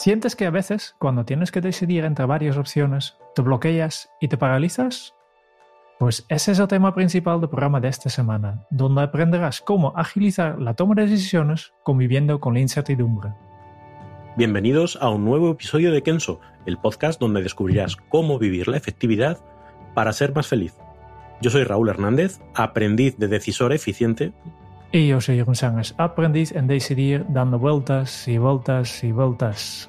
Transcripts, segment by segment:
¿Sientes que a veces, cuando tienes que decidir entre varias opciones, te bloqueas y te paralizas? Pues ese es el tema principal del programa de esta semana, donde aprenderás cómo agilizar la toma de decisiones conviviendo con la incertidumbre. Bienvenidos a un nuevo episodio de Kenso, el podcast donde descubrirás cómo vivir la efectividad para ser más feliz. Yo soy Raúl Hernández, aprendiz de decisor eficiente. Y yo soy Jeroen Sánchez, aprendiz en decidir dando vueltas y vueltas y vueltas.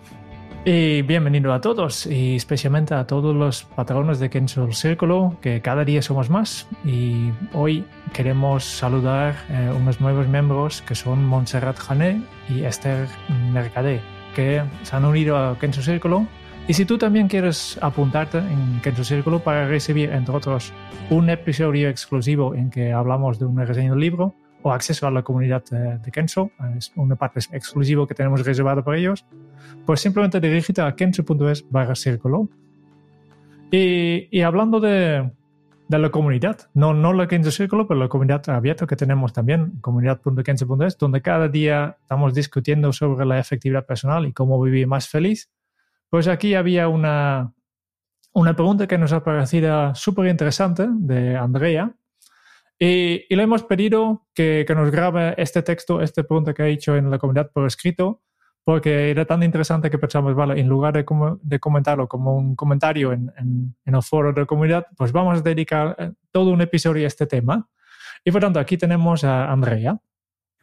Y bienvenido a todos, y especialmente a todos los patronos de Kenzo Círculo, que cada día somos más. Y hoy queremos saludar a unos nuevos miembros que son Montserrat Jané y Esther Mercadé, que se han unido a Kenzo Círculo. Y si tú también quieres apuntarte en Kenzo Círculo para recibir, entre otros, un episodio exclusivo en que hablamos de una reseña del libro, o acceso a la comunidad de, Kenzo, es una parte exclusiva que tenemos reservado para ellos, pues simplemente dirígete a kenzo.es barra círculo. Y, y, hablando de, de, la comunidad, no, no la Kenzo Círculo, pero la comunidad abierta que tenemos también, comunidad.kenzo.es, donde cada día estamos discutiendo sobre la efectividad personal y cómo vivir más feliz, pues aquí había una, una pregunta que nos ha parecido súper interesante de Andrea, y, y, le hemos pedido que, que, nos grabe este texto, esta pregunta que ha hecho en la comunidad por escrito, porque era tan interesante que pensamos, vale, en lugar de, com de comentarlo como un comentario en, en, en, el foro de la comunidad, pues vamos a dedicar eh, todo un episodio a este tema. Y por tanto, aquí tenemos a Andrea.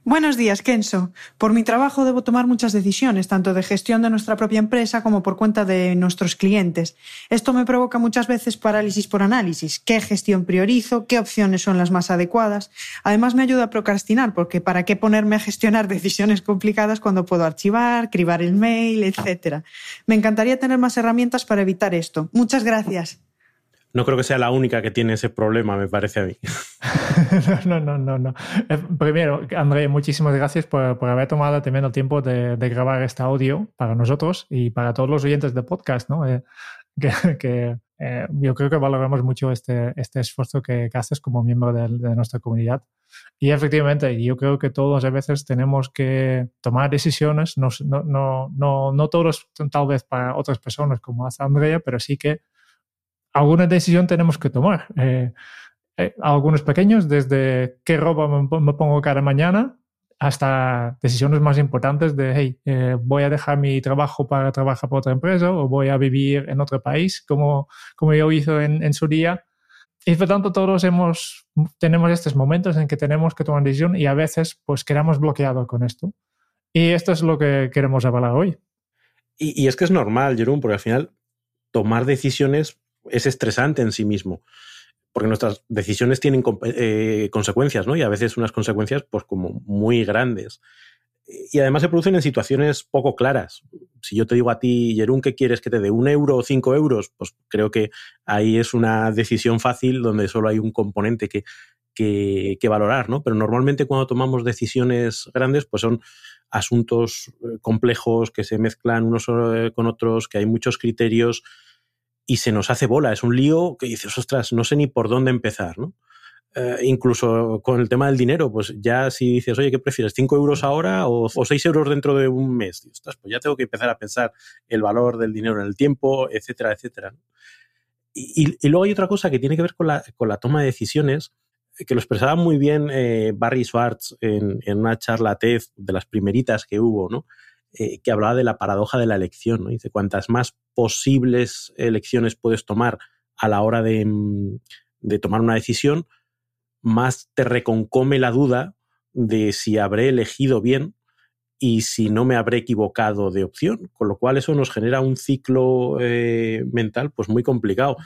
Buenos días, Kenso. Por mi trabajo debo tomar muchas decisiones, tanto de gestión de nuestra propia empresa como por cuenta de nuestros clientes. Esto me provoca muchas veces parálisis por análisis. ¿Qué gestión priorizo? ¿Qué opciones son las más adecuadas? Además, me ayuda a procrastinar, porque ¿para qué ponerme a gestionar decisiones complicadas cuando puedo archivar, cribar el mail, etcétera? Me encantaría tener más herramientas para evitar esto. Muchas gracias. No creo que sea la única que tiene ese problema, me parece a mí. no, no, no, no. Eh, primero, André, muchísimas gracias por, por, haber tomado también el tiempo de, de, grabar este audio para nosotros y para todos los oyentes de podcast, ¿no? Eh, que, que eh, yo creo que valoramos mucho este, este esfuerzo que, que haces como miembro de, de, nuestra comunidad. Y efectivamente, yo creo que todos a veces tenemos que tomar decisiones, no, no, no, no todos tal vez para otras personas como hace Andrea, pero sí que alguna decisión tenemos que tomar. Eh, eh, algunos pequeños, desde qué ropa me, me, pongo cada mañana hasta decisiones más importantes de, hey, eh, voy a dejar mi trabajo para trabajar para otra empresa o voy a vivir en otro país, como, como yo hice en, en su día. Y por tanto, todos hemos, tenemos estos momentos en que tenemos que tomar decisión y a veces pues quedamos bloqueados con esto. Y esto es lo que queremos hablar hoy. Y, y es que es normal, Jerón, porque al final tomar decisiones es estresante en sí mismo, porque nuestras decisiones tienen eh, consecuencias, ¿no? Y a veces unas consecuencias, pues, como muy grandes. Y además se producen en situaciones poco claras. Si yo te digo a ti, Jerún, ¿qué quieres que te dé? ¿Un euro o cinco euros? Pues creo que ahí es una decisión fácil donde solo hay un componente que, que, que valorar, ¿no? Pero normalmente cuando tomamos decisiones grandes, pues son asuntos eh, complejos que se mezclan unos eh, con otros, que hay muchos criterios, y se nos hace bola. Es un lío que dices, ostras, no sé ni por dónde empezar, ¿no? Eh, incluso con el tema del dinero, pues ya si dices, oye, ¿qué prefieres? ¿5 euros ahora o, o 6 euros dentro de un mes? Y, ostras, pues ya tengo que empezar a pensar el valor del dinero en el tiempo, etcétera, etcétera. Y, y luego hay otra cosa que tiene que ver con la, con la toma de decisiones, que lo expresaba muy bien eh, Barry Schwartz en, en, una charla TED de las primeritas que hubo, ¿no? Eh, que hablaba de la paradoja de la elección. ¿no? Dice, cuantas más posibles elecciones puedes tomar a la hora de, mm, de tomar una decisión, más te reconcome la duda de si habré elegido bien y si no me habré equivocado de opción, con lo cual eso nos genera un ciclo eh, mental pues muy complicado.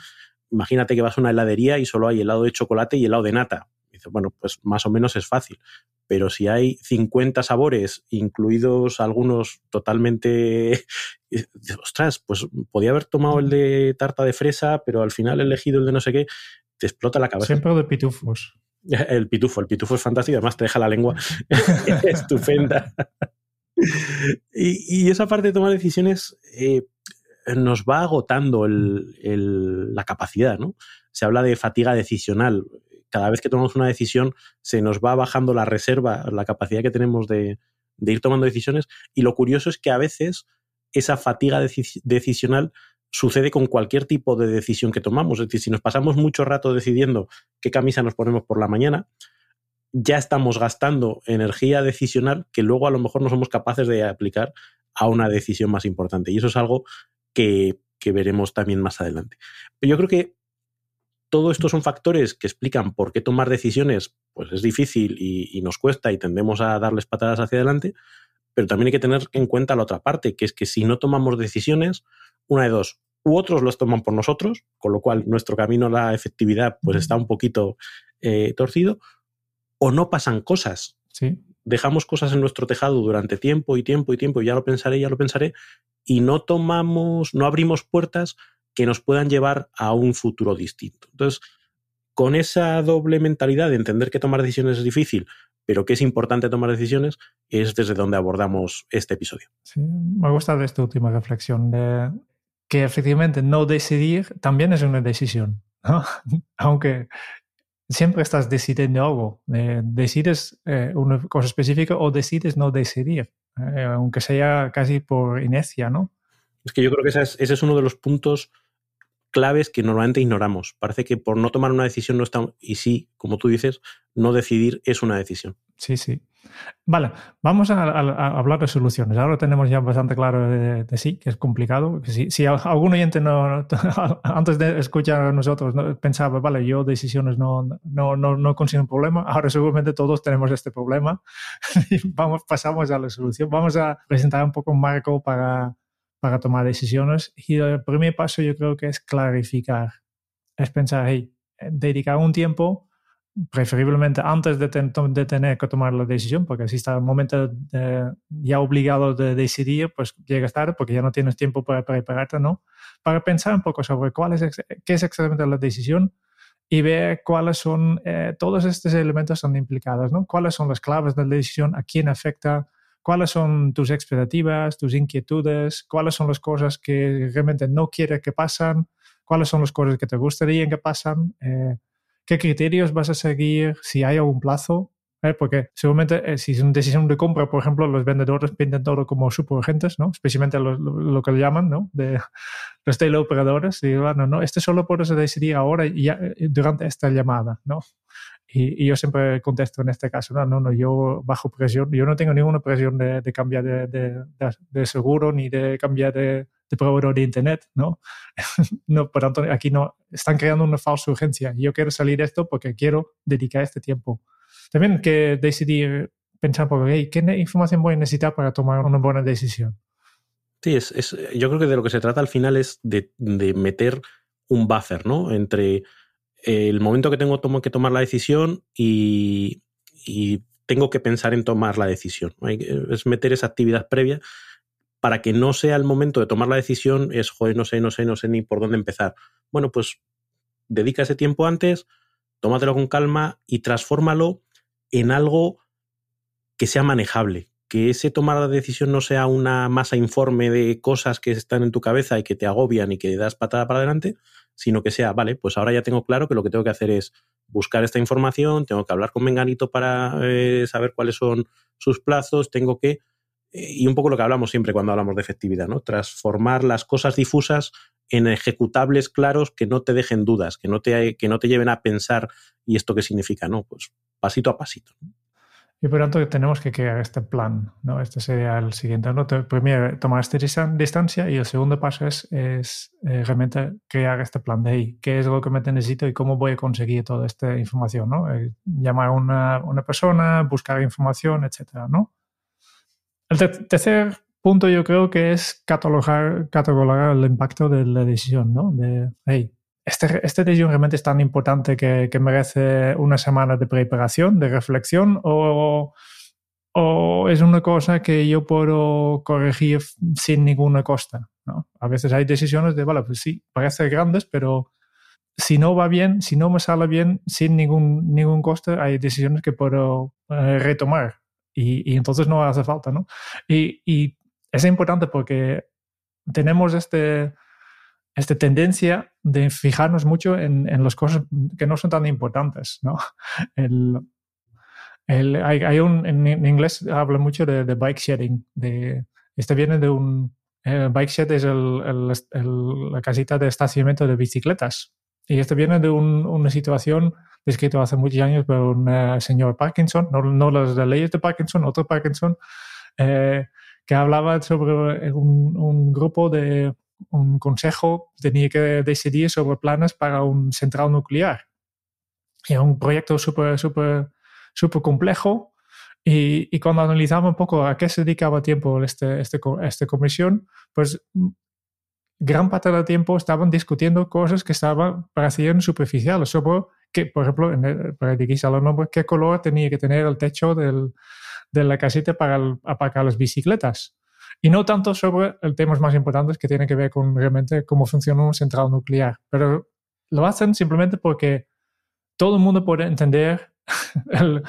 imagínate que vas a una heladería y solo hay helado de chocolate y helado de nata. Bueno, pues más o menos es fácil. Pero si hay 50 sabores, incluidos algunos totalmente. Ostras, pues podía haber tomado el de tarta de fresa, pero al final he elegido el de no sé qué, te explota la cabeza. Siempre de pitufos. El pitufo, el pitufo es fantástico, además te deja la lengua estupenda. y, esa parte de tomar decisiones eh, nos va agotando la capacidad, ¿no? Se habla de fatiga decisional. Cada vez que tomamos una decisión se nos va bajando la reserva, la capacidad que tenemos de, ir tomando decisiones. Y lo curioso es que a veces esa fatiga decisional sucede con cualquier tipo de decisión que tomamos. Es decir, si nos pasamos mucho rato decidiendo qué camisa nos ponemos por la mañana, ya estamos gastando energía decisional que luego a lo mejor no somos capaces de aplicar a una decisión más importante. Y eso es algo que, veremos también más adelante. Yo creo que todo esto son factores que explican por qué tomar decisiones pues es difícil y, nos cuesta y tendemos a darles patadas hacia adelante, pero también hay que tener en cuenta la otra parte, que es que si no tomamos decisiones, una de dos, u otros los toman por nosotros, con lo cual nuestro camino a la efectividad pues está un poquito eh, torcido, o no pasan cosas. Sí. Dejamos cosas en nuestro tejado durante tiempo y tiempo y tiempo, y ya lo pensaré, ya lo pensaré, y no tomamos, no abrimos puertas que nos puedan llevar a un futuro distinto. Entonces, con esa doble mentalidad de entender que tomar decisiones es difícil, pero que es importante tomar decisiones, es desde donde abordamos este episodio. Sí, me gusta de esta última reflexión, de que efectivamente no decidir también es una decisión, aunque siempre estás decidiendo algo, eh, decides eh, una cosa específica o decides no decidir. Eh, aunque sea casi por inercia, ¿no? Es que yo creo que ese es, uno de los puntos claves que normalmente ignoramos. Parece que por no tomar una decisión no está. Y sí, como tú dices, no decidir es una decisión. Sí, sí. Vale, vamos a, hablar de soluciones. Ahora tenemos ya bastante claro de, sí, que es complicado. Si, si algún oyente no, antes de escuchar a nosotros pensaba, vale, yo decisiones no, no, no, no consigo un problema, ahora seguramente todos tenemos este problema. vamos, pasamos a la solución. Vamos a presentar un poco un marco para, para tomar decisiones. Y el primer paso yo creo que es clarificar. Es pensar, hey, dedicar un tiempo preferiblemente antes de, de, tener que tomar la decisión, porque si está el momento ya obligado de decidir, pues llegas tarde porque ya no tienes tiempo para prepararte, ¿no? Para pensar un poco sobre cuál qué es exactamente la decisión y ver cuáles son, eh, todos estos elementos son implicados, ¿no? Cuáles son las claves de la decisión, a quién afecta, cuáles son tus expectativas, tus inquietudes, cuáles son las cosas que realmente no quieres que pasen, cuáles son las cosas que te gustaría que pasen. Eh, qué criterios vas a seguir, si hay algún plazo, ¿eh? porque seguramente eh, si es una decisión de compra, por ejemplo, los vendedores pintan todo como superagentes, ¿no? especialmente lo, que le llaman ¿no? de los teleoperadores, y bueno, no, este solo puedes decidir ahora y eh, durante esta llamada, ¿no? Y, yo siempre contesto en este caso, no, no, no, yo bajo presión, yo no tengo ninguna presión de, de cambiar de, de, de, seguro ni de cambiar de, proveedor de Internet, ¿no? no, por tanto, aquí no, están creando una falsa urgencia. Yo quiero salir de esto porque quiero dedicar este tiempo. También que decidir, pensar, por, hey, ¿qué información voy a necesitar para tomar una buena decisión? Sí, es, es, yo creo que de lo que se trata al final es de meter un buffer, ¿no? Entre el momento que tengo que tomar la decisión y, y tengo que pensar en tomar la decisión. Es meter esa actividad previa para que no sea el momento de tomar la decisión, es, joder, no sé, no sé, no sé ni por dónde empezar. Bueno, pues dedica ese tiempo antes, tómatelo con calma y transfórmalo en algo que sea manejable, que ese tomar la decisión no sea una masa informe de cosas que están en tu cabeza y que te agobian y que das patada para adelante, sino que sea, vale, pues ahora ya tengo claro que lo que tengo que hacer es buscar esta información, tengo que hablar con Menganito para eh, saber cuáles son sus plazos, tengo que eh, y un poco lo que hablamos siempre cuando hablamos de efectividad, ¿no? Transformar las cosas difusas en ejecutables claros que no te dejen dudas, que no te, que no te lleven a pensar y esto qué significa, ¿no? Pues pasito a pasito. Y por tanto tenemos que crear este plan, ¿no? Este sería el siguiente. ¿no? Primero, tomar esta distancia y el segundo paso es, es eh, realmente crear este plan de ahí. ¿Qué es lo que me necesito y cómo voy a conseguir toda esta información, ¿no? Eh, llamar a una, una, persona, buscar información, etcétera, ¿no? El tercer punto yo creo que es catalogar, catalogar el impacto de la decisión, ¿no? De, hey, este, esta decisión realmente es tan importante que, que, merece una semana de preparación, de reflexión, o, o, es una cosa que yo puedo corregir sin ninguna costa. ¿no? A veces hay decisiones de, vale, pues sí, parece grandes, pero si no va bien, si no me sale bien, sin ningún, ningún coste, hay decisiones que puedo eh, retomar. Y, y, entonces no hace falta, ¿no? Y, y es importante porque tenemos este, esta tendencia de fijarnos mucho en, en, las cosas que no son tan importantes, ¿no? El, el, hay, hay, un, en, inglés habla mucho de, de, bike shedding. De, este viene de un... Eh, bike shed es el, la casita de estacionamiento de bicicletas. Y este viene de un, una situación descrita hace muchos años por un uh, señor Parkinson, no, no las leyes de Parkinson, otro Parkinson, eh, que hablaba sobre un, un grupo de un consejo tenía que decidir sobre planes para un central nuclear. Era un proyecto súper, súper, súper complejo y, y, cuando analizamos un poco a qué se dedicaba tiempo este, este, esta comisión, pues gran parte del tiempo estaban discutiendo cosas que estaban parecían superficiales sobre que, por ejemplo, en el, para dirigirse a los nombres, qué color tenía que tener el techo del, de la casita para el, aparcar las bicicletas y no tanto sobre temas más importantes que tienen que ver con realmente cómo funciona un central nuclear. Pero lo hacen simplemente porque todo el mundo puede entender el,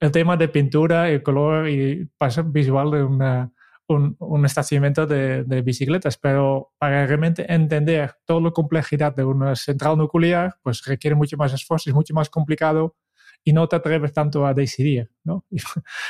el tema de pintura, el color y paso visual de una, un, un estacionamiento de, de, bicicletas, pero para realmente entender toda la complejidad de una central nuclear, pues requiere mucho más esfuerzo, es mucho más complicado y no te atreves tanto a decidir, ¿no? Y,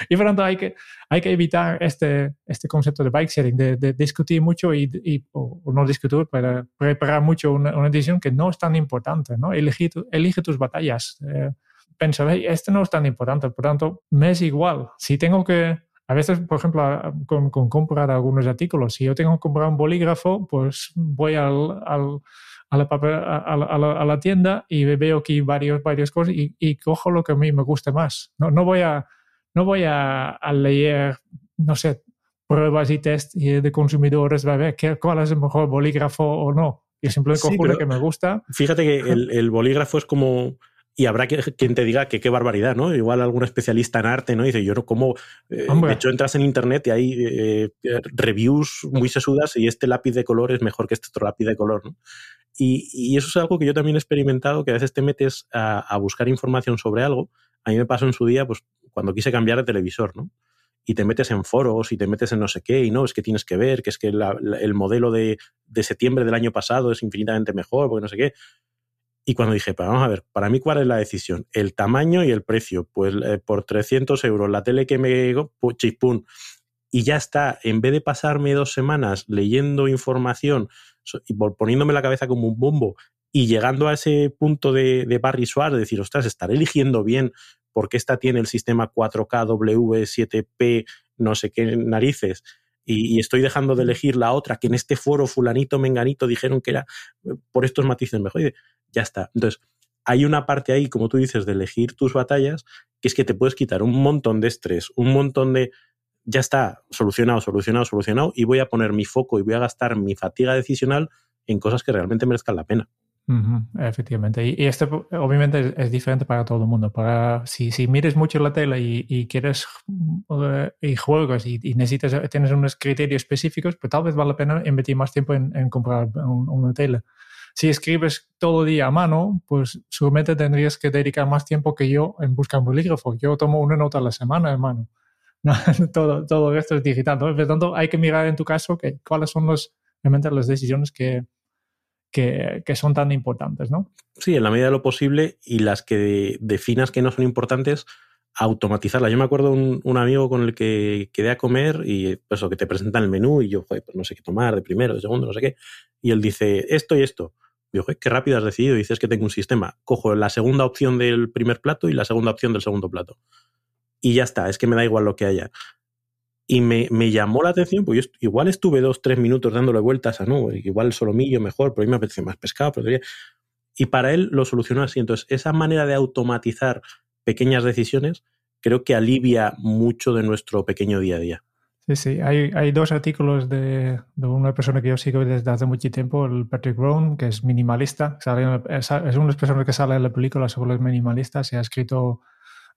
y por tanto hay que, hay que evitar este, este concepto de bike sharing, de, de discutir mucho y, y o, o, no discutir, pero preparar mucho una, una, decisión que no es tan importante, ¿no? Elige, elige tus batallas. Eh, piensa, hey, este no es tan importante, por tanto, me es igual. Si tengo que, a veces, por ejemplo, con, con comprar algunos artículos, si yo tengo que comprar un bolígrafo, pues voy al, al a la, papel, a, a, la, a, la, tienda y veo aquí varios, varias cosas y, y, cojo lo que a mí me guste más. No, no voy, a, no voy a, leer, no sé, pruebas y test de consumidores, a ver qué, cuál es el mejor bolígrafo o no. Y simplemente cojo sí, lo que me gusta. Fíjate que el, el bolígrafo es como y habrá quien te diga que qué barbaridad, ¿no? Igual algún especialista en arte, ¿no? Dice, yo no como... Eh, de hecho, entras en internet y hay eh, reviews muy sesudas y este lápiz de color es mejor que este otro lápiz de color, ¿no? Y, eso es algo que yo también he experimentado, que a veces te metes a, buscar información sobre algo. A mí me pasó en su día, pues, cuando quise cambiar de televisor, ¿no? Y te metes en foros y te metes en no sé qué, y no, es que tienes que ver, que es que el modelo de, de septiembre del año pasado es infinitamente mejor, porque no sé qué. Y cuando dije, pero vamos a ver, para mí, ¿cuál es la decisión? El tamaño y el precio. Pues eh, por 300 euros, la tele que me. Chispún. Y ya está. En vez de pasarme dos semanas leyendo información y poniéndome la cabeza como un bombo y llegando a ese punto de, de Barry Suárez, de decir, ostras, estaré eligiendo bien porque esta tiene el sistema 4K W7P, no sé qué narices, y, y, estoy dejando de elegir la otra, que en este foro fulanito, menganito dijeron que era eh, por estos matices mejor. Y ya está. Entonces, hay una parte ahí, como tú dices, de elegir tus batallas, que es que te puedes quitar un montón de estrés, un montón de, ya está, solucionado, solucionado, solucionado, y voy a poner mi foco y voy a gastar mi fatiga decisional en cosas que realmente merezcan la pena. Uh -huh, efectivamente. Y, y este obviamente es, es, diferente para todo el mundo. Para, si, si mires mucho la tele y, y quieres uh, y juegos y, y, necesitas, tienes unos criterios específicos, pues tal vez vale la pena invertir más tiempo en, en comprar un, una tele. Si escribes todo el día a mano, pues seguramente tendrías que dedicar más tiempo que yo en buscar un bolígrafo. Yo tomo una nota a la semana en mano. No, todo, todo esto es digital. ¿no? Por tanto, hay que mirar en tu caso que, cuáles son los, realmente las decisiones que, que, son tan importantes, ¿no? Sí, en la medida de lo posible y las que definas que no son importantes, automatizarlas. Yo me acuerdo un, un amigo con el que quedé a comer y pues, que te presentan el menú y yo, joder, pues no sé qué tomar, de primero, de segundo, no sé qué. Y él dice, esto y esto. Yo, qué rápido has decidido. Dices que tengo un sistema. Cojo la segunda opción del primer plato y la segunda opción del segundo plato. Y ya está, es que me da igual lo que haya. Y me, me llamó la atención, pues igual estuve dos, tres minutos dándole vueltas a no, igual solomillo mejor, pero a mí me apetece más pescado, Y para él lo solucionó así. Entonces, esa manera de automatizar pequeñas decisiones creo que alivia mucho de nuestro pequeño día a día. Sí, sí, hay, hay dos artículos de, de, una persona que yo sigo desde hace mucho tiempo, el Patrick Brown, que es minimalista, sale, es, una de las personas que sale en la película sobre los minimalistas y ha escrito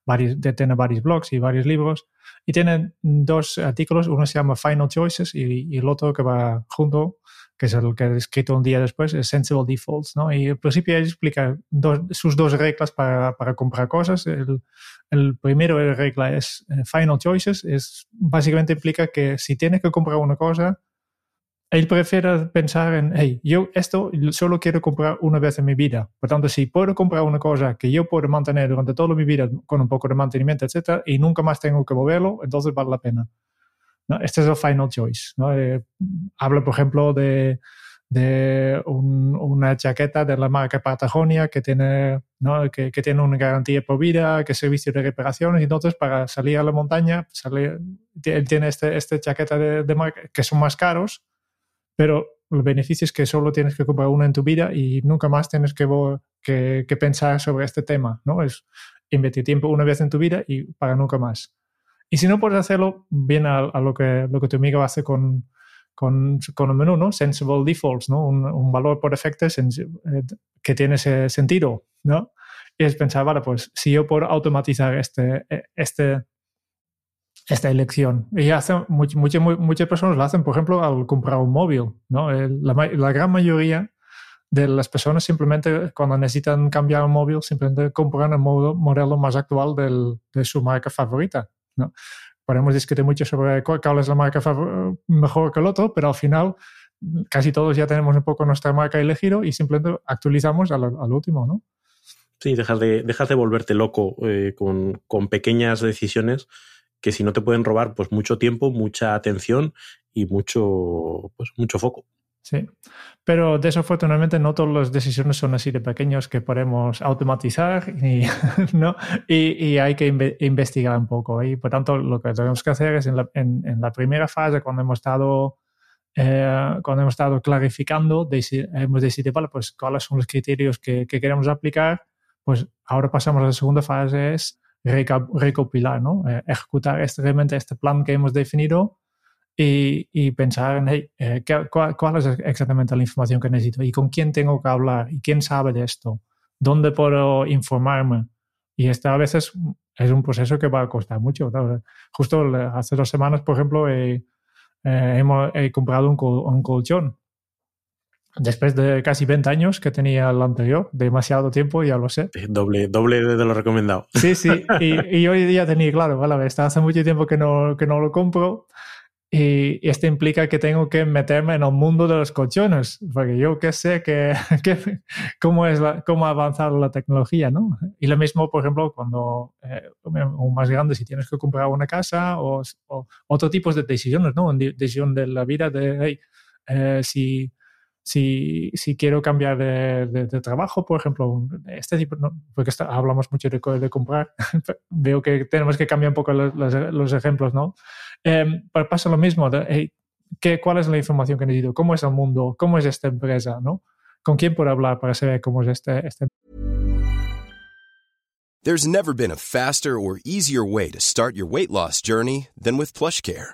varios, tiene varios blogs y varios libros y tiene dos artículos, uno se llama Final Choices y, y el otro que va junto, que es el que he escrito un día después, es Sensible Defaults, ¿no? Y al principio explica dos, sus dos reglas para, para comprar cosas. El, el primero regla es eh, Final Choices, es básicamente implica que si tienes que comprar una cosa, él prefiere pensar en, hey, yo esto solo quiero comprar una vez en mi vida. Por tanto, si puedo comprar una cosa que yo puedo mantener durante toda mi vida con un poco de mantenimiento, etcétera, y nunca más tengo que moverlo, entonces vale la pena. ¿no? Este es el final choice. ¿no? Eh, hablo, por ejemplo, de, de un, una chaqueta de la marca Patagonia que tiene, ¿no? que, que, tiene una garantía por vida, que es servicio de reparación, y entonces para salir a la montaña, salir, él tiene este, este chaqueta de, de marca que son más caros, pero el beneficio es que solo tienes que comprar una en tu vida y nunca más tienes que, que, que pensar sobre este tema, ¿no? Es invertir tiempo una vez en tu vida y para nunca más. Y si no puedes hacerlo, viene a, a, lo, que, lo que tu amigo hace con, con, con el menú, ¿no? Sensible defaults, ¿no? Un, un valor por defecto eh, que tiene ese sentido, ¿no? Y es pensar, vale, pues si yo puedo automatizar este, e, este, esta elección. Y hace, much, muchas, personas lo hacen, por ejemplo, al comprar un móvil, ¿no? La, la gran mayoría de las personas simplemente cuando necesitan cambiar un móvil simplemente compran el modelo más actual de su marca favorita. ¿no? Podemos discutir mucho sobre cuál es la marca mejor que el otro, pero al final casi todos ya tenemos un poco nuestra marca elegido y simplemente actualizamos al, al último, ¿no? Sí, dejas de, dejas de volverte loco eh, con, con, pequeñas decisiones que si no te pueden robar pues mucho tiempo, mucha atención y mucho, pues, mucho foco. Sí, pero desafortunadamente no todas las decisiones son así de pequeños que podemos automatizar y, ¿no? y, y hay que inve investigar un poco. Y por tanto, lo que tenemos que hacer es en la, en, en la primera fase, cuando hemos estado, eh, cuando hemos estado clarificando, hemos decidido, vale, pues cuáles son los criterios que, que, queremos aplicar, pues ahora pasamos a la segunda fase, es recopilar, ¿no? Eh, ejecutar este, realmente este plan que hemos definido y, pensar en, hey, eh, cuál, es exactamente la información que necesito y con quién tengo que hablar y quién sabe de esto, dónde puedo informarme. Y esto a veces es un proceso que va a costar mucho. ¿no? Justo hace dos semanas, por ejemplo, he, eh, hemos, he comprado un, col, un colchón después de casi 20 años que tenía el anterior, demasiado tiempo, ya lo sé. Doble, doble de lo recomendado. Sí, sí, y, y hoy día tenía, claro, vale, está hace mucho tiempo que no, que no lo compro y, esto implica que tengo que meterme en el mundo de los colchones, porque yo qué sé que, que cómo, es la, cómo ha avanzado la tecnología, ¿no? Y lo mismo, por ejemplo, cuando, eh, o más grande, si tienes que comprar una casa o, o otro tipo de decisiones, ¿no? Decisión de la vida de, hey, eh, si, si, si, quiero cambiar de, de, de, trabajo, por ejemplo, este tipo, ¿no? porque está, hablamos mucho de, de, comprar, veo que tenemos que cambiar un poco los, los, los ejemplos, ¿no? Eh, pero pasa lo mismo, hey, ¿qué, ¿cuál es la información que necesito? ¿Cómo es el mundo? ¿Cómo es esta empresa? ¿no? ¿Con quién puedo hablar para saber cómo es este, este? There's never been a faster or easier way to start your weight loss journey than with PlushCare.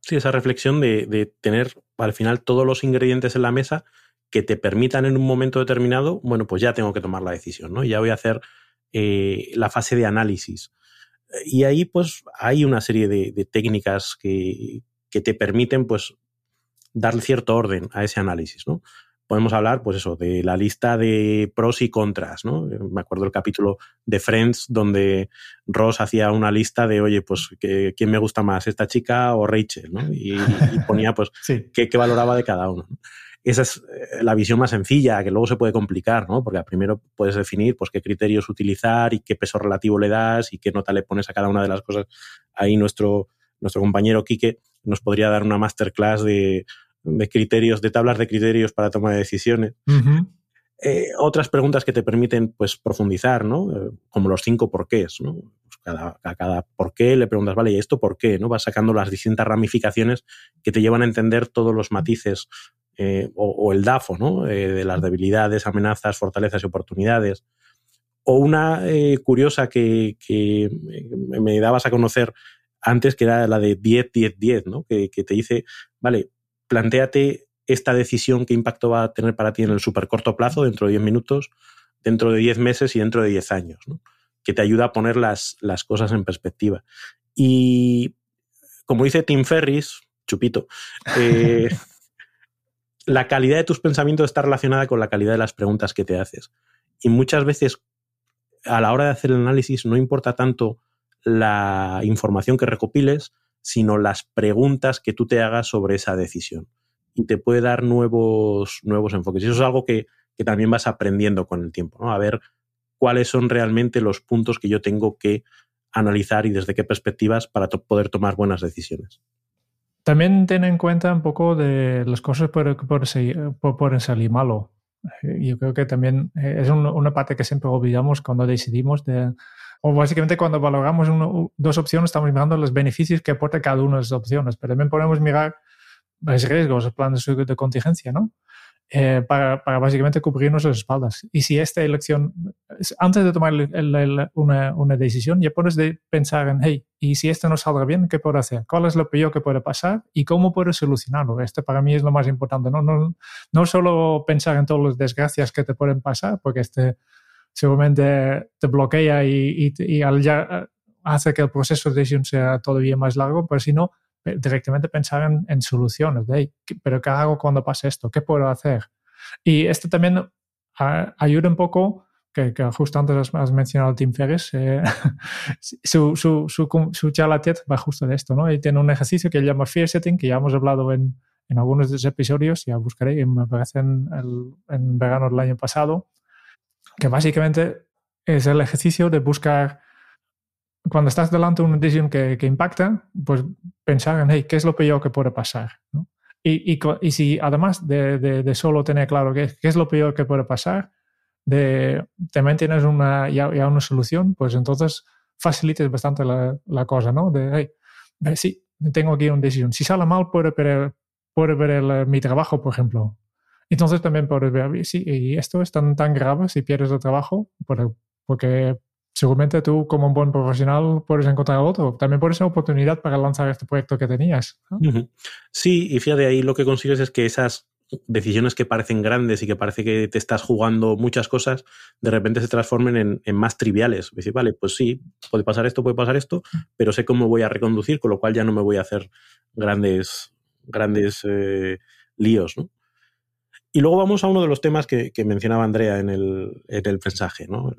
Sí, esa reflexión de, de tener al final todos los ingredientes en la mesa que te permitan en un momento determinado, bueno, pues ya tengo que tomar la decisión, ¿no? Ya voy a hacer eh, la fase de análisis. Y ahí, pues, hay una serie de, técnicas que, que, te permiten, pues, darle cierto orden a ese análisis, ¿no? Podemos hablar, pues eso, de la lista de pros y contras, ¿no? Me acuerdo el capítulo de Friends donde Ross hacía una lista de, oye, pues, ¿quién me gusta más, esta chica o Rachel, ¿no? Y, ponía, pues, qué, valoraba de cada uno. Esa es eh, la visión más sencilla, que luego se puede complicar, ¿no? Porque primero puedes definir pues, qué criterios utilizar y qué peso relativo le das y qué nota le pones a cada una de las cosas. Ahí nuestro, nuestro compañero Quique nos podría dar una masterclass de, de criterios, de tablas de criterios para toma de decisiones. Eh, otras preguntas que te permiten pues, profundizar, ¿no? Eh, como los cinco porqués, ¿no? Pues cada, a cada por qué le preguntas, vale, ¿y esto por qué? ¿no? Vas sacando las distintas ramificaciones que te llevan a entender todos los matices eh, o, el DAFO, ¿no? de las debilidades, amenazas, fortalezas y oportunidades. O una curiosa que, que, me dabas a conocer antes, que era la de 10-10-10, ¿no? Que, que te dice, vale, planteate esta decisión, qué impacto va a tener para ti en el súper corto plazo, dentro de 10 minutos, dentro de 10 meses y dentro de 10 años, que te ayuda a poner las, las, cosas en perspectiva. Y como dice Tim Ferris, chupito, eh, la calidad de tus pensamientos está relacionada con la calidad de las preguntas que te haces. Y muchas veces a la hora de hacer el análisis no importa tanto la información que recopiles, sino las preguntas que tú te hagas sobre esa decisión. Y te puede dar nuevos, nuevos enfoques. Y eso es algo que, también vas aprendiendo con el tiempo. A ver cuáles son realmente los puntos que yo tengo que analizar y desde qué perspectivas para poder tomar buenas decisiones. También ten en cuenta un poco de las cosas que pueden salir malo. Yo creo que también eh, es una parte que siempre olvidamos cuando decidimos de, o básicamente cuando valoramos dos opciones estamos mirando los beneficios que aporta cada una de las opciones, pero también podemos mirar los riesgos, los planes de contingencia, ¿no? Eh, para, para, básicamente cubrir nuestras espaldas. Y si esta elección, antes de tomar una, una, decisión, ya puedes de pensar en, hey, y si esto no salga bien, ¿qué puedo hacer? ¿Cuál es lo peor que puede pasar? ¿Y cómo puedo solucionarlo? Esto para mí es lo más importante, ¿no? No, no solo pensar en todas las desgracias que te pueden pasar, porque este seguramente te bloquea y, y, ya eh, hace que el proceso de decisión sea todavía más largo, pero si no, directamente pensar en, soluciones, de, pero ¿qué hago cuando pase esto? ¿Qué puedo hacer? Y esto también ayuda un poco, que, justo antes has, mencionado Tim Ferriss, eh, su, su, su, su, charla TED va justo de esto, ¿no? Y tiene un ejercicio que él llama Fear Setting, que ya hemos hablado en, en algunos de los episodios, ya buscaré, me parece en, el, en verano del año pasado, que básicamente es el ejercicio de buscar, cuando estás delante de una decisión que, que impacta, pues pensar en, hey, ¿qué es lo peor que puede pasar? Y, y, y, si además de, de, solo tener claro qué, qué, es lo peor que puede pasar, de, también tienes una, ya, ya una solución, pues entonces facilites bastante la, la, cosa, ¿no? De, hey, sí, tengo aquí una decisión. Si sale mal, puede perder, puede perder mi trabajo, por ejemplo. Entonces también puedes ver, sí, y esto es tan, tan grave si pierdes el trabajo, porque seguramente tú como un buen profesional puedes encontrar otro. También puede ser oportunidad para lanzar este proyecto que tenías. Sí, y fíjate, ahí lo que consigues es que esas decisiones que parecen grandes y que parece que te estás jugando muchas cosas, de repente se transformen en, en más triviales. Decir, vale, pues sí, puede pasar esto, puede pasar esto, pero sé cómo voy a reconducir, con lo cual ya no me voy a hacer grandes, grandes eh, líos, ¿no? Y luego vamos a uno de los temas que, mencionaba Andrea en el, mensaje, ¿no?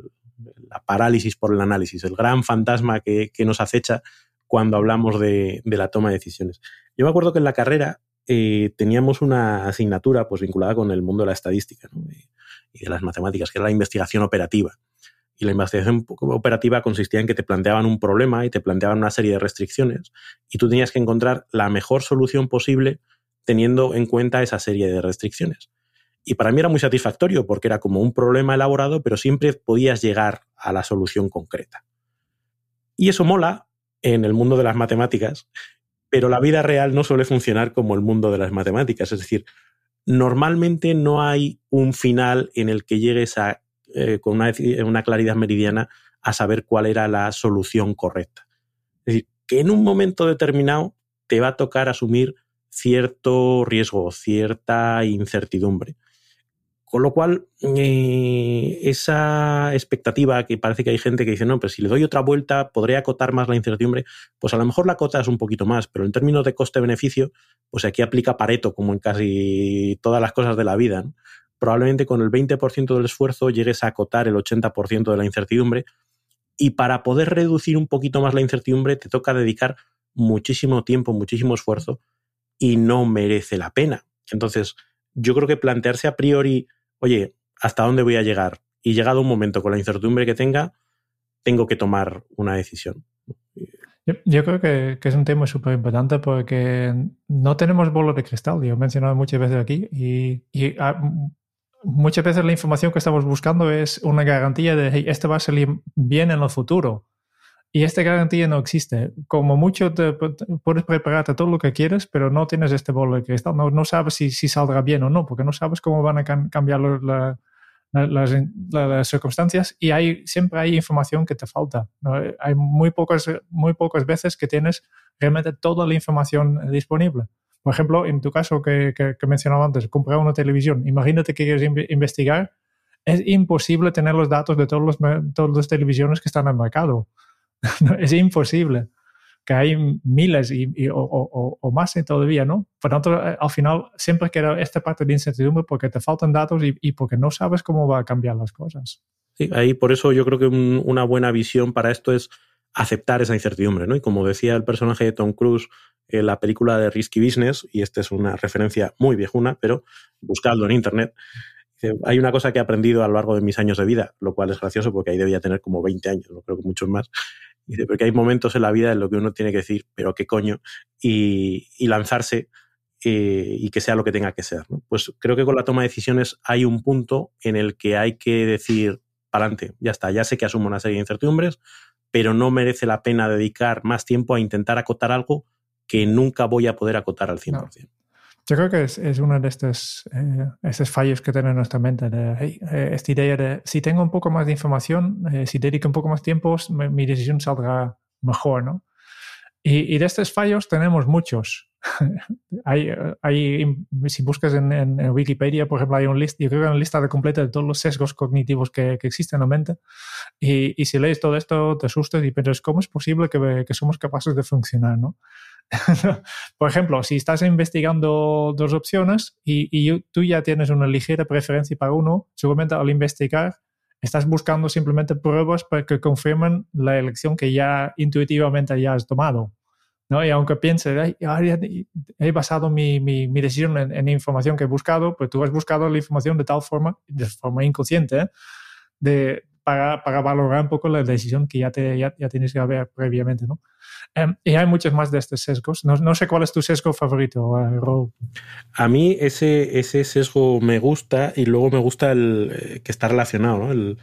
la parálisis por el análisis, el gran fantasma que, nos acecha cuando hablamos de, la toma de decisiones. Yo me acuerdo que en la carrera eh, teníamos una asignatura pues, vinculada con el mundo de la estadística y de las matemáticas, que era la investigación operativa. Y la investigación operativa consistía en que te planteaban un problema y te planteaban una serie de restricciones y tú tenías que encontrar la mejor solución posible teniendo en cuenta esa serie de restricciones. Y para mí era muy satisfactorio porque era como un problema elaborado, pero siempre podías llegar a la solución concreta. Y eso mola en el mundo de las matemáticas, pero la vida real no suele funcionar como el mundo de las matemáticas. Es decir, normalmente no hay un final en el que llegues a, eh, con una, una claridad meridiana a saber cuál era la solución correcta. Es decir, que en un momento determinado te va a tocar asumir cierto riesgo, cierta incertidumbre Con lo cual, eh, esa expectativa que parece que hay gente que dice, no, pero si le doy otra vuelta, podré acotar más la incertidumbre, pues a lo mejor la acotas un poquito más, pero en términos de coste-beneficio, pues aquí aplica Pareto, como en casi todas las cosas de la vida. Probablemente con el 20% del esfuerzo llegues a acotar el 80% de la incertidumbre, y para poder reducir un poquito más la incertidumbre, te toca dedicar muchísimo tiempo, muchísimo esfuerzo, y no merece la pena. Entonces, yo creo que plantearse a priori oye, ¿hasta dónde voy a llegar? Y llegado un momento con la incertidumbre que tenga, tengo que tomar una decisión. Yo, creo que, es un tema súper importante porque no tenemos bolos de cristal, yo he mencionado muchas veces aquí, y, ah, muchas veces la información que estamos buscando es una garantía de, hey, esto va a salir bien en el futuro. Y esta garantía no existe. Como mucho te, puedes prepararte todo lo que quieres, pero no tienes este bolo de cristal. No, sabes si, si, saldrá bien o no, porque no sabes cómo van a cambiar las, circunstancias y hay, siempre hay información que te falta. Hay muy pocas, muy pocas veces que tienes realmente toda la información disponible. Por ejemplo, en tu caso que, que, que mencionaba antes, comprar una televisión. Imagínate que quieres investigar. Es imposible tener los datos de todos los, todas las televisiones que están en el mercado es imposible, que hay miles y, o, más todavía, ¿no? Por tanto, eh, al final siempre queda esta parte de incertidumbre porque te faltan datos y, porque no sabes cómo va a cambiar las cosas. Sí, ahí por eso yo creo que una buena visión para esto es aceptar esa incertidumbre, ¿no? Y como decía el personaje de Tom Cruise en la película de Risky Business, y esta es una referencia muy viejuna, pero buscadlo en internet, hay una cosa que he aprendido a lo largo de mis años de vida, lo cual es gracioso porque ahí debía tener como 20 años, no creo que muchos más, Dice, porque hay momentos en la vida en los que uno tiene que decir, pero qué coño, y, lanzarse eh, y que sea lo que tenga que ser. Pues creo que con la toma de decisiones hay un punto en el que hay que decir, para adelante, ya está, ya sé que asumo una serie de incertidumbres, pero no merece la pena dedicar más tiempo a intentar acotar algo que nunca voy a poder acotar al 100%. Yo creo que es, es uno de estos, eh, estos fallos que tiene nuestra mente, de eh, esta idea de si tengo un poco más de información, eh, si dedico un poco más tiempo, mi, decisión saldrá mejor, ¿no? Y, y, de estos fallos tenemos muchos. hay, hay, si buscas en, en, Wikipedia, por ejemplo, hay un list, yo creo que hay una lista completa de todos los sesgos cognitivos que, que existen en la mente. Y, y, si lees todo esto, te asustas y piensas, ¿cómo es posible que, que somos capaces de funcionar, ¿no? Por ejemplo, si estás investigando dos opciones y, tú ya tienes una ligera preferencia para uno, seguramente al investigar estás buscando simplemente pruebas para que confirmen la elección que ya intuitivamente ya has tomado. ¿no? Y aunque pienses, he basado mi, mi, decisión en, información que he buscado, pues tú has buscado la información de tal forma, de forma inconsciente, ¿eh? de, para, para, valorar un poco la decisión que ya, te, ya, ya tienes que haber previamente. ¿no? Em, y hay muchos más de estos sesgos. No, no sé cuál es tu sesgo favorito, uh, A mí ese, ese sesgo me gusta y luego me gusta el eh, que está relacionado, ¿no? el,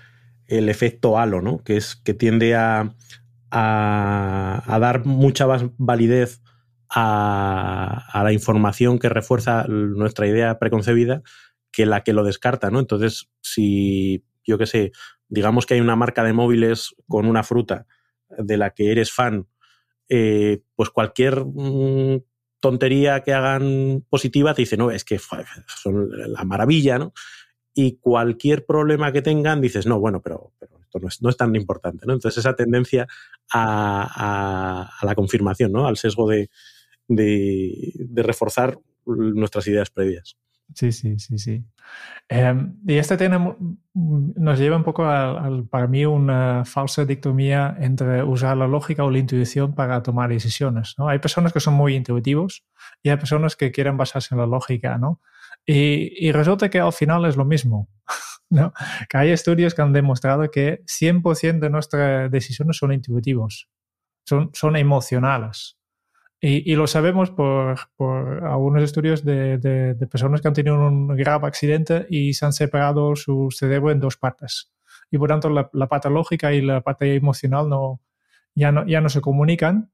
el, efecto halo, ¿no? que, es, que tiende a, a, dar mucha más validez a, a, la información que refuerza nuestra idea preconcebida que la que lo descarta. ¿no? Entonces, si yo qué sé, digamos que hay una marca de móviles con una fruta de la que eres fan eh, pues cualquier mm, tontería que hagan positiva te dice, no, es que son la maravilla, ¿no? Y cualquier problema que tengan dices, no, bueno, pero, pero esto no es, no es, tan importante, ¿no? Entonces esa tendencia a, a, la confirmación, ¿no? Al sesgo de, de, de reforzar nuestras ideas previas. Sí, sí, sí, sí. Em, y este tiene, nos lleva un poco a, para mí, una falsa dicotomía entre usar la lógica o la intuición para tomar decisiones. ¿no? Hay personas que son muy intuitivos y hay personas que quieren basarse en la lógica, ¿no? Y, y resulta que al final es lo mismo. ¿no? Que hay estudios que han demostrado que 100% de nuestras decisiones son intuitivos, son, son emocionales. Y, lo sabemos por, por algunos estudios de, de, personas que han tenido un grave accidente y se han separado su cerebro en dos partes. Y por tanto la, la parte lógica y la parte emocional no, ya, no, ya no se comunican.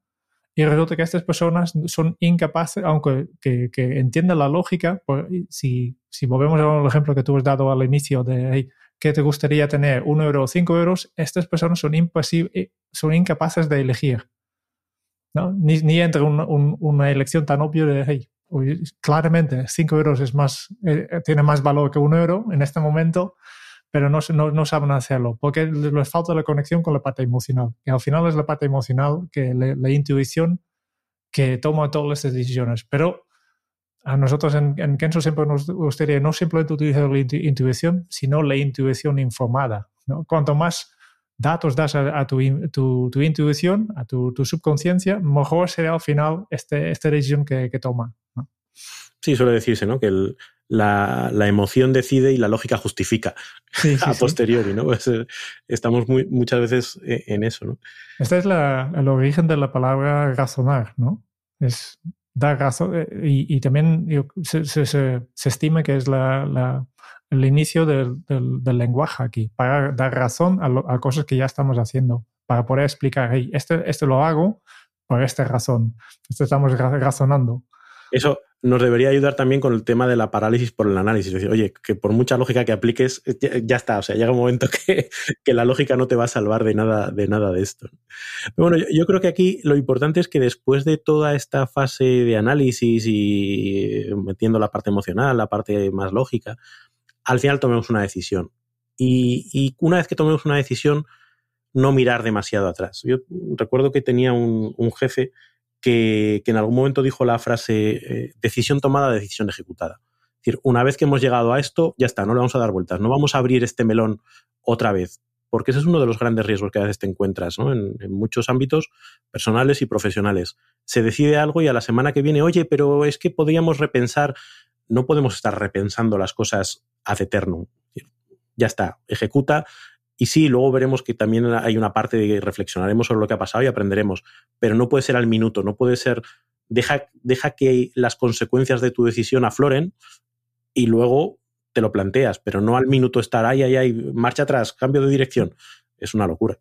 Y resulta que estas personas son incapaces, aunque que, que entiendan la lógica, si, si volvemos al ejemplo que tú has dado al inicio de ¿qué te gustaría tener? ¿Un euro o cinco euros? Estas personas son, son incapaces de elegir. ¿No? Ni, ni entre una elección tan obvia de, hey, claramente 5 euros es más, eh, tiene más valor que un euro en este momento, pero no, no, no, saben hacerlo porque les falta la conexión con la parte emocional. Y al final es la parte emocional, que la, intuición que toma todas estas decisiones. Pero a nosotros en, en Kenzo siempre nos gustaría no simplemente utilizar la intuición, sino la intuición informada. ¿no? Cuanto más datos das a, tu, tu, intuición, a tu, subconsciencia, mejor será al final este, esta decisión que, que toma. Sí, suele decirse, ¿no? Que la, la, emoción decide y la lógica justifica a posteriori, ¿no? Pues, eh, estamos muy, muchas veces e, en eso, ¿no? Este es la, el origen de la palabra razonar, ¿no? Es dar razón eh, y, y también se, se, se, estima que es la, la el inicio del, del, lenguaje aquí, para dar razón a, cosas que ya estamos haciendo, para poder explicar, hey, esto, esto lo hago por esta razón, esto estamos razonando. Eso nos debería ayudar también con el tema de la parálisis por el análisis. Decir, oye, que por mucha lógica que apliques, ya, está. O sea, llega un momento que, que, la lógica no te va a salvar de nada de, nada de esto. Pero bueno, yo, creo que aquí lo importante es que después de toda esta fase de análisis y metiendo la parte emocional, la parte más lógica, al final tomemos una decisión. Y, una vez que tomemos una decisión, no mirar demasiado atrás. Yo recuerdo que tenía un, jefe que, en algún momento dijo la frase eh, decisión tomada, decisión ejecutada. Es decir, una vez que hemos llegado a esto, ya está, no le vamos a dar vueltas, no vamos a abrir este melón otra vez, porque ese es uno de los grandes riesgos que a veces te encuentras en, en, muchos ámbitos personales y profesionales. Se decide algo y a la semana que viene, oye, pero es que podríamos repensar, no podemos estar repensando las cosas ad eternum. Ya está, ejecuta. Y sí, luego veremos que también hay una parte de que reflexionaremos sobre lo que ha pasado y aprenderemos, pero no puede ser al minuto, no puede ser, deja, deja que las consecuencias de tu decisión afloren y luego te lo planteas, pero no al minuto estar, ay, ay, ay, marcha atrás, cambio de dirección. Es una locura.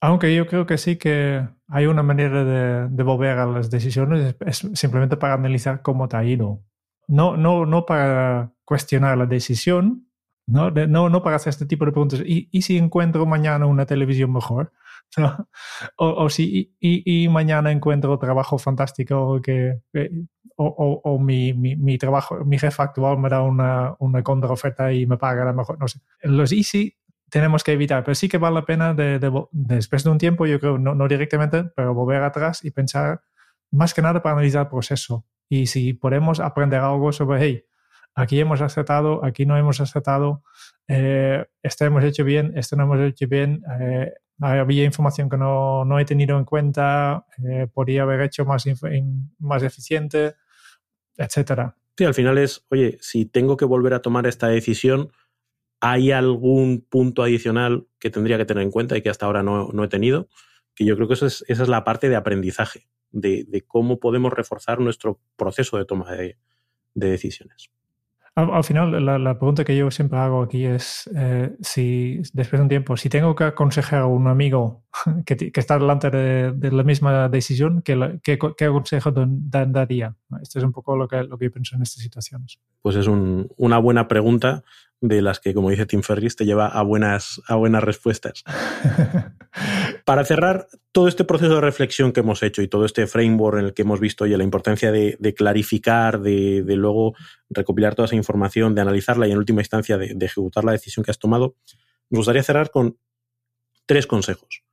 Aunque yo creo que sí que hay una manera de, de volver a las decisiones, es simplemente para analizar cómo te ha ido no, no, no para cuestionar la decisión, no, no, no para hacer este tipo de preguntas. ¿Y, si encuentro mañana una televisión mejor? O, si y, mañana encuentro trabajo fantástico que, o, o, mi, mi, trabajo, mi jefe actual me da una, una contraoferta y me paga la mejor, no sé. Los easy tenemos que evitar, pero sí que vale la pena de, después de un tiempo, yo creo, no directamente, pero volver atrás y pensar más que nada para analizar el proceso y si podemos aprender algo sobre, hey, aquí hemos aceptado, aquí no hemos aceptado, eh, esto hemos hecho bien, esto no hemos hecho bien, eh, había información que no, no, he tenido en cuenta, eh, podría haber hecho más, más eficiente, etcétera. Sí, al final es, oye, si tengo que volver a tomar esta decisión, ¿hay algún punto adicional que tendría que tener en cuenta y que hasta ahora no, no he tenido? Que yo creo que eso es, esa es la parte de aprendizaje de, cómo podemos reforzar nuestro proceso de toma de, decisiones. Al, final, la, pregunta que yo siempre hago aquí es eh, si después de un tiempo, si tengo que aconsejar a un amigo que, está delante de, la misma decisión, ¿qué, qué, qué consejo daría? Esto es un poco lo que, lo que yo pienso en estas situaciones. Pues es una buena pregunta de las que, como dice Tim Ferriss, te lleva a buenas, a buenas respuestas. Para cerrar todo este proceso de reflexión que hemos hecho y todo este framework en el que hemos visto ya la importancia de, clarificar, de, luego recopilar toda esa información, de analizarla y en última instancia de, ejecutar la decisión que has tomado, me gustaría cerrar con tres consejos.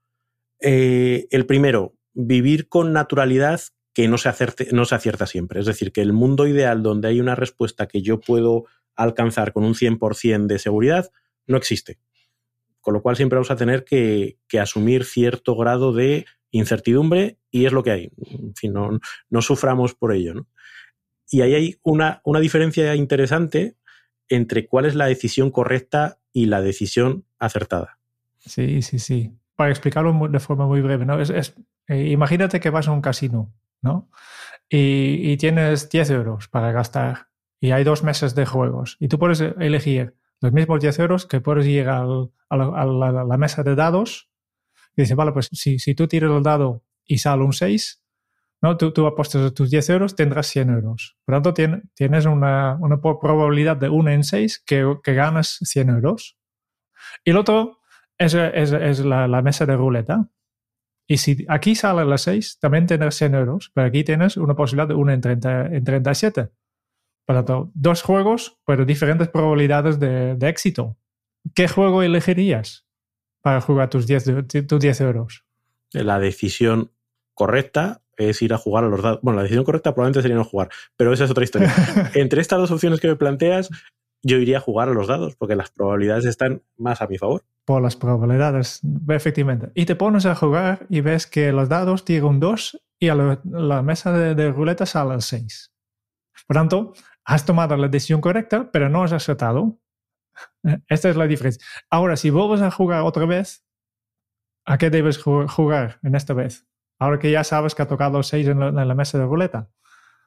Eh, el primero, vivir con naturalidad que no se, no se acierta siempre. Es decir, que el mundo ideal donde hay una respuesta que yo puedo alcanzar con un 100% de seguridad no existe. Con lo cual siempre vamos a tener que, asumir cierto grado de incertidumbre y es lo que hay. En no, suframos por ello. Y ahí hay una, una diferencia interesante entre cuál es la decisión correcta y la decisión acertada. Sí, sí, sí. Para explicarlo de forma muy breve, ¿no? Es, eh, imagínate que vas a un casino, ¿no? Y, y, tienes 10 euros para gastar y hay dos meses de juegos y tú puedes elegir los mismos 10 euros que puedes ir a, la, mesa de dados y dices, vale, pues si, si tú tiras el dado y sale un 6, ¿no? tú, tú apuestas tus 10 euros, tendrás 100 euros. Por lo tanto, tienes una, una probabilidad de 1 en 6 que, que ganas 100 euros. Y el otro es, es, es la, la, mesa de ruleta. Y si aquí sale las 6, también tienes 100 euros, pero aquí tienes una posibilidad de 1 en, 30, en 37. Por lo tanto, dos juegos, pero diferentes probabilidades de, de éxito. ¿Qué juego elegirías para jugar tus 10, tus 10 euros? La decisión correcta es ir a jugar a los dados. Bueno, la decisión correcta probablemente sería no jugar, pero esa es otra historia. Entre estas dos opciones que me planteas, yo iría a jugar a los dados, porque las probabilidades están más a mi favor. Por las probabilidades, efectivamente. Y te pones a jugar y ves que los dados tienen un 2 y a la, la mesa de, de, ruleta sale el 6. Por tanto, has tomado la decisión correcta, pero no has acertado. Esta es la diferencia. Ahora, si vuelves a jugar otra vez, ¿a qué debes jugar en esta vez? Ahora que ya sabes que ha tocado 6 en, la mesa de ruleta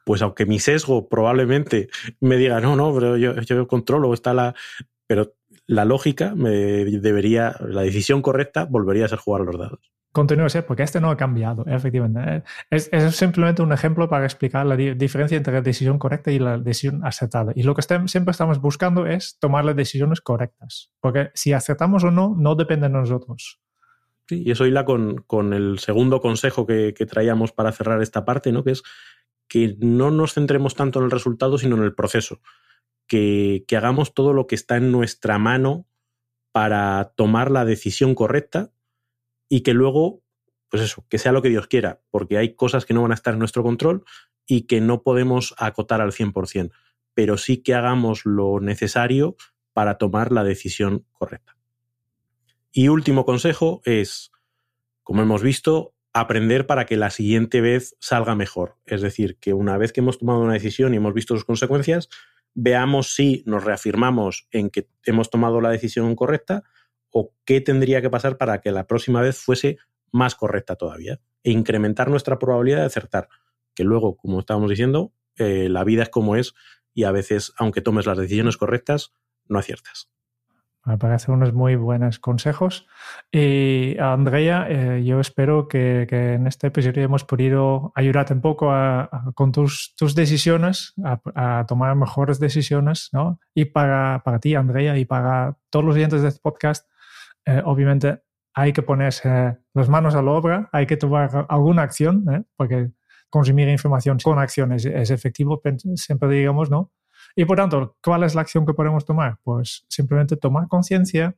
pues aunque mi sesgo probablemente me diga, no, no, pero yo, controlo, está la... Pero la lógica me debería, la decisión correcta volvería a ser jugar los dados. Continúa, sí, porque este no ha cambiado, efectivamente. Es, es, simplemente un ejemplo para explicar la di diferencia entre la decisión correcta y la decisión acertada. Y lo que siempre estamos buscando es tomar las decisiones correctas, porque si acertamos o no, no depende de nosotros. Sí, y eso hila con, con el segundo consejo que, que traíamos para cerrar esta parte, ¿no? que es que no nos centremos tanto en el resultado, sino en el proceso. Que, que, hagamos todo lo que está en nuestra mano para tomar la decisión correcta y que luego, pues eso, que sea lo que Dios quiera, porque hay cosas que no van a estar en nuestro control y que no podemos acotar al 100%, pero sí que hagamos lo necesario para tomar la decisión correcta. Y último consejo es, como hemos visto, aprender para que la siguiente vez salga mejor. Es decir, que una vez que hemos tomado una decisión y hemos visto sus consecuencias, veamos si nos reafirmamos en que hemos tomado la decisión correcta o qué tendría que pasar para que la próxima vez fuese más correcta todavía e incrementar nuestra probabilidad de acertar. Que luego, como estábamos diciendo, eh, la vida es como es y a veces, aunque tomes las decisiones correctas, no aciertas. Me parecen unos muy buenos consejos. Y Andrea, eh, yo espero que, que, en este episodio hemos podido ayudarte un poco a, a, con tus, tus decisiones, a, a, tomar mejores decisiones, ¿no? Y para, para ti, Andrea, y para todos los oyentes de este podcast, eh, obviamente hay que ponerse las manos a la obra, hay que tomar alguna acción, ¿eh? porque consumir información con acción es, es efectivo, siempre digamos, ¿no? Y por tanto, ¿cuál es la acción que podemos tomar? Pues simplemente tomar conciencia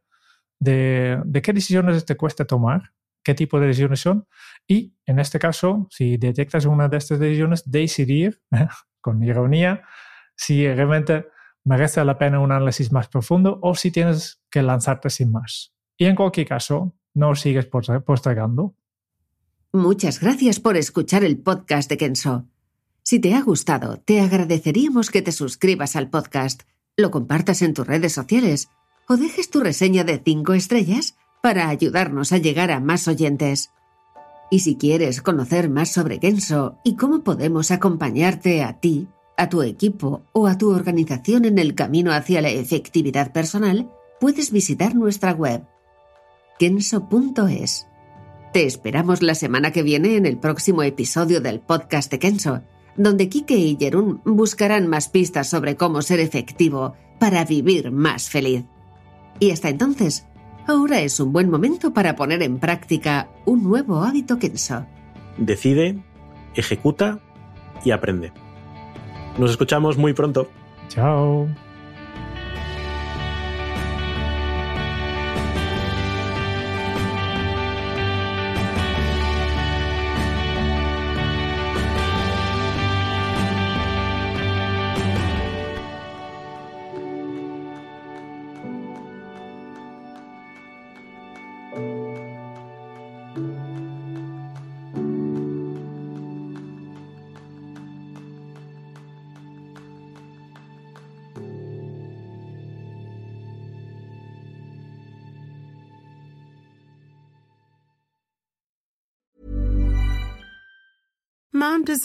de, de, qué decisiones te cuesta tomar, qué tipo de decisiones son, y en este caso, si detectas una de estas decisiones, decidir, con ironía, si realmente merece la pena un análisis más profundo o si tienes que lanzarte sin más. Y en cualquier caso, no sigues postergando. Muchas gracias por escuchar el podcast de Kenso. Si te ha gustado, te agradeceríamos que te suscribas al podcast, lo compartas en tus redes sociales o dejes tu reseña de 5 estrellas para ayudarnos a llegar a más oyentes. Y si quieres conocer más sobre Kenso y cómo podemos acompañarte a ti, a tu equipo o a tu organización en el camino hacia la efectividad personal, puedes visitar nuestra web kenso.es. Te esperamos la semana que viene en el próximo episodio del podcast de Kenso donde Kike y Jerún buscarán más pistas sobre cómo ser efectivo para vivir más feliz. Y hasta entonces, ahora es un buen momento para poner en práctica un nuevo hábito Kenso. Decide, ejecuta y aprende. Nos escuchamos muy pronto. Chao.